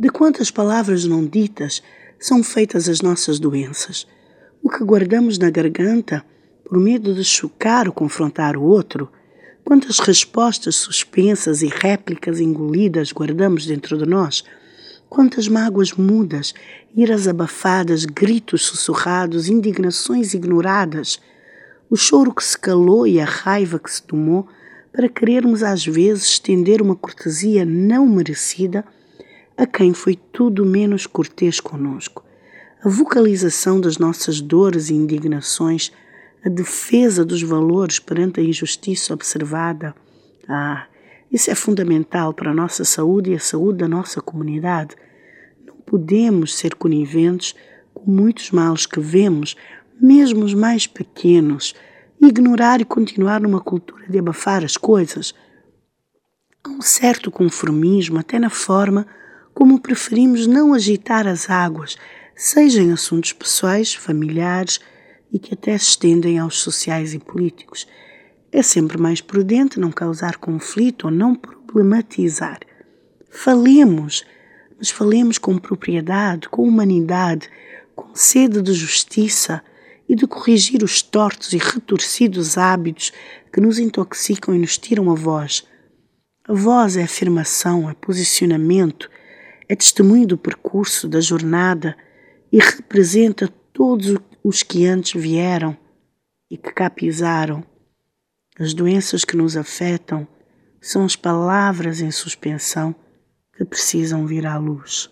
De quantas palavras não ditas são feitas as nossas doenças? O que guardamos na garganta por medo de chocar ou confrontar o outro? Quantas respostas suspensas e réplicas engolidas guardamos dentro de nós? Quantas mágoas mudas, iras abafadas, gritos sussurrados, indignações ignoradas? O choro que se calou e a raiva que se tomou para querermos às vezes estender uma cortesia não merecida a quem foi tudo menos cortês conosco. A vocalização das nossas dores e indignações, a defesa dos valores perante a injustiça observada. Ah, isso é fundamental para a nossa saúde e a saúde da nossa comunidade. Não podemos ser coniventes com muitos males que vemos, mesmo os mais pequenos, ignorar e continuar numa cultura de abafar as coisas. Há um certo conformismo até na forma como preferimos não agitar as águas, seja em assuntos pessoais, familiares e que até se estendem aos sociais e políticos. É sempre mais prudente não causar conflito ou não problematizar. Falemos, mas falemos com propriedade, com humanidade, com sede de justiça e de corrigir os tortos e retorcidos hábitos que nos intoxicam e nos tiram a voz. A voz é afirmação, é posicionamento, é testemunho do percurso, da jornada e representa todos os que antes vieram e que cá pisaram. As doenças que nos afetam são as palavras em suspensão que precisam vir à luz.